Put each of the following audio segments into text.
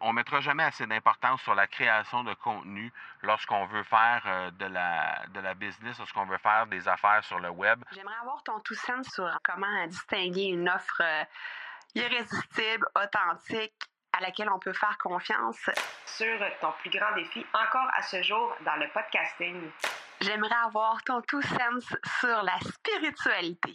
On mettra jamais assez d'importance sur la création de contenu lorsqu'on veut faire euh, de, la, de la business, lorsqu'on veut faire des affaires sur le web. J'aimerais avoir ton tout sens sur comment distinguer une offre euh, irrésistible, authentique, à laquelle on peut faire confiance. Sur ton plus grand défi encore à ce jour dans le podcasting. J'aimerais avoir ton tout sens sur la spiritualité.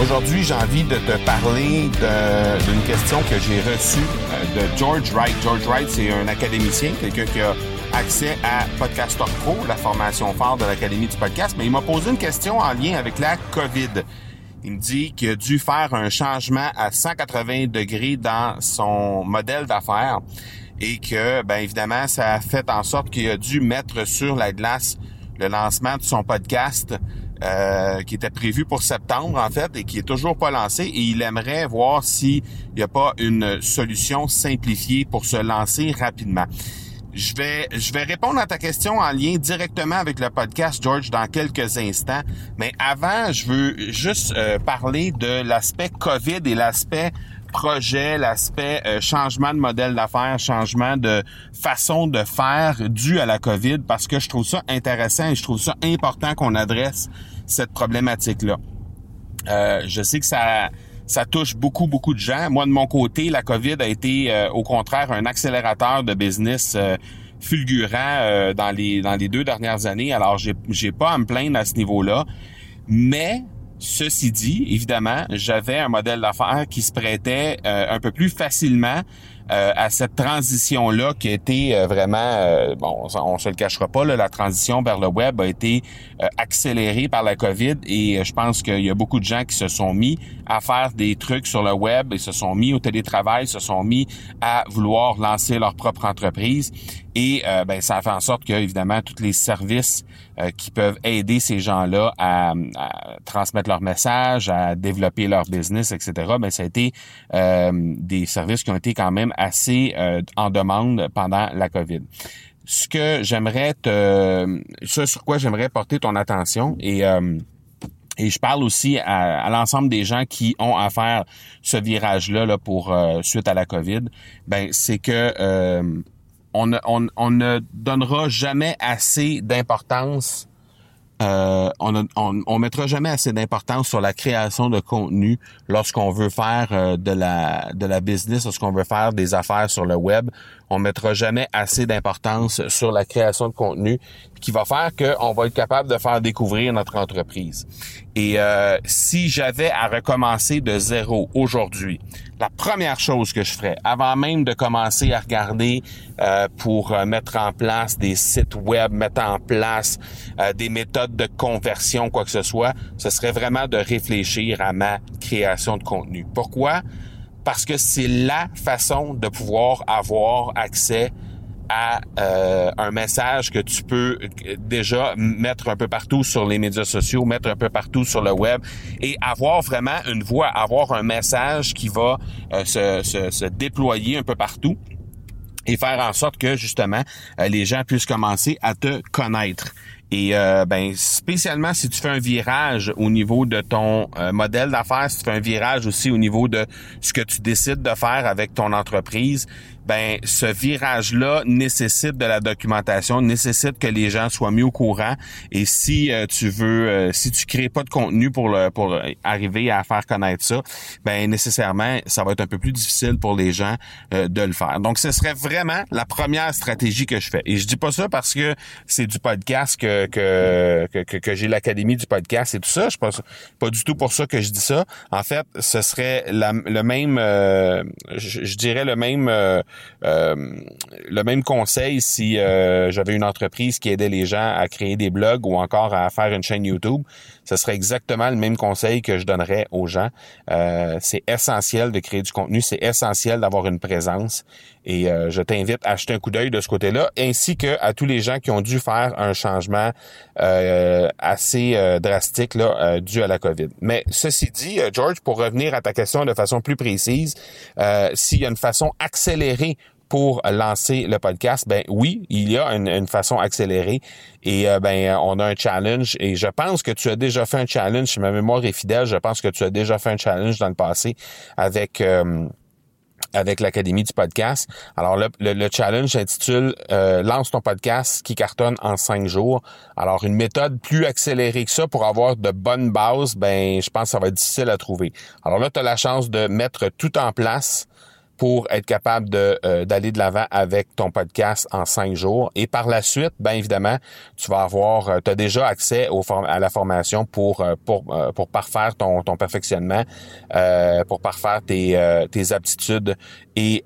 Aujourd'hui, j'ai envie de te parler d'une question que j'ai reçue euh, de George Wright. George Wright, c'est un académicien, quelqu'un qui a accès à Podcaster Pro, la formation phare de l'Académie du podcast, mais il m'a posé une question en lien avec la COVID. Il me dit qu'il a dû faire un changement à 180 degrés dans son modèle d'affaires et que, ben évidemment, ça a fait en sorte qu'il a dû mettre sur la glace le lancement de son podcast euh, qui était prévu pour septembre en fait et qui est toujours pas lancé et il aimerait voir s'il n'y a pas une solution simplifiée pour se lancer rapidement. Je vais, je vais répondre à ta question en lien directement avec le podcast, George, dans quelques instants. Mais avant, je veux juste euh, parler de l'aspect COVID et l'aspect projet, l'aspect euh, changement de modèle d'affaires, changement de façon de faire dû à la COVID, parce que je trouve ça intéressant et je trouve ça important qu'on adresse cette problématique-là. Euh, je sais que ça ça touche beaucoup, beaucoup de gens. Moi, de mon côté, la COVID a été, euh, au contraire, un accélérateur de business fulgurant dans les dans les deux dernières années. Alors, j'ai j'ai pas à me plaindre à ce niveau-là, mais Ceci dit, évidemment, j'avais un modèle d'affaires qui se prêtait euh, un peu plus facilement euh, à cette transition-là qui été euh, vraiment, bon, on, se le cachera pas, la transition vers le web a été accélérée par la COVID et je pense qu'il y a beaucoup de gens qui se sont mis à faire des trucs sur le web et se sont mis au télétravail, se sont mis à vouloir lancer leur propre entreprise et ben, ça a fait en sorte que, évidemment, tous les services euh, qui peuvent aider ces gens-là à, transmettre leur message, à développer leur business, etc. Ben ça a été euh, des services qui ont été quand même assez euh, en demande pendant la COVID. Ce que j'aimerais te, ce sur quoi j'aimerais porter ton attention et et je parle aussi à, l'ensemble des gens qui ont à faire ce virage-là là, pour suite à la COVID. Ben c'est que on ne, donnera jamais assez d'importance euh, on, on, mettra jamais assez d'importance sur la création de contenu lorsqu'on veut faire euh, de la de la business, lorsqu'on veut faire des affaires sur le web. On mettra jamais assez d'importance sur la création de contenu qui va faire qu'on va être capable de faire découvrir notre entreprise. Et euh, si j'avais à recommencer de zéro aujourd'hui, la première chose que je ferais, avant même de commencer à regarder euh, pour euh, mettre en place des sites web, mettre en place des méthodes de conversion, quoi que ce soit, ce serait vraiment de réfléchir à ma création de contenu. Pourquoi? Parce que c'est la façon de pouvoir avoir accès à euh, un message que tu peux euh, déjà mettre un peu partout sur les médias sociaux, mettre un peu partout sur le web et avoir vraiment une voix, avoir un message qui va euh, se, déployer un peu partout et faire en sorte que justement les gens puissent commencer à te connaître. Et ben spécialement si tu fais un virage au niveau de ton modèle d'affaires, si tu fais un virage aussi au niveau de ce que tu décides de faire avec ton entreprise, ben ce virage-là nécessite de la documentation, nécessite que les gens soient mis au courant. Et si euh, tu veux, euh, si tu crées pas de contenu pour le, pour arriver à faire connaître ça, ben nécessairement ça va être un peu plus difficile pour les gens euh, de le faire. Donc ce serait vraiment la première stratégie que je fais. Et je dis pas ça parce que c'est du podcast que que que, que, j'ai l'académie du podcast et tout ça. Je pense pas du tout pour ça que je dis ça. En fait, ce serait la, le même, je, je, dirais le même le même conseil si j'avais une entreprise qui aidait les gens à créer des blogs ou encore à faire une chaîne YouTube, ce serait exactement le même conseil que je donnerais aux gens. c'est essentiel de créer du contenu, c'est essentiel d'avoir une présence et je t'invite à acheter un coup d'œil de ce côté-là, ainsi que à tous les gens qui ont dû faire un changement assez drastique là, dû à la COVID. Mais ceci dit, George, pour revenir à ta question de façon plus précise, euh, s'il y a une façon accélérée pour lancer le podcast, ben oui, il y a une, façon accélérée et euh, ben on a un challenge et je pense que tu as déjà fait un challenge, si ma mémoire est fidèle, je pense que tu as déjà fait un challenge dans le passé avec euh, avec l'Académie du podcast. Alors le, le, challenge s'intitule euh, Lance ton podcast qui cartonne en cinq jours. Alors une méthode plus accélérée que ça pour avoir de bonnes bases, ben je pense que ça va être difficile à trouver. Alors là, tu as la chance de mettre tout en place pour être capable de euh, d'aller de l'avant avec ton podcast en cinq jours. Et par la suite, bien évidemment, tu vas avoir, euh, tu as déjà accès au à la formation pour euh, pour pour parfaire ton ton perfectionnement, pour parfaire tes tes aptitudes et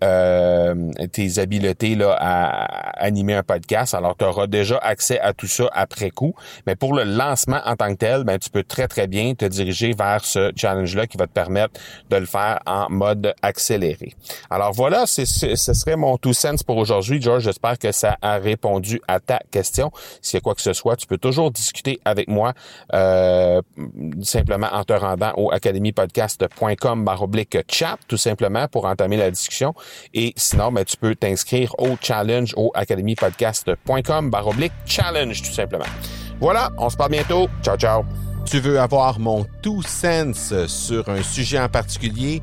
tes habiletés là à animer un podcast. Alors tu auras déjà accès à tout ça après coup. Mais pour le lancement en tant que tel, ben tu peux très très bien te diriger vers ce challenge là qui va te permettre de le faire en mode accéléré. Alors voilà, ce serait mon tout sens pour aujourd'hui. George, j'espère que ça a répondu à ta question. S'il y a quoi que ce soit, tu peux toujours discuter avec moi euh, simplement en te rendant au academypodcast.com baroblique chat, tout simplement pour entamer la discussion. Et sinon, ben, tu peux t'inscrire au challenge au academypodcast.com baroblique challenge, tout simplement. Voilà, on se parle bientôt. Ciao, ciao. Tu veux avoir mon tout sens sur un sujet en particulier?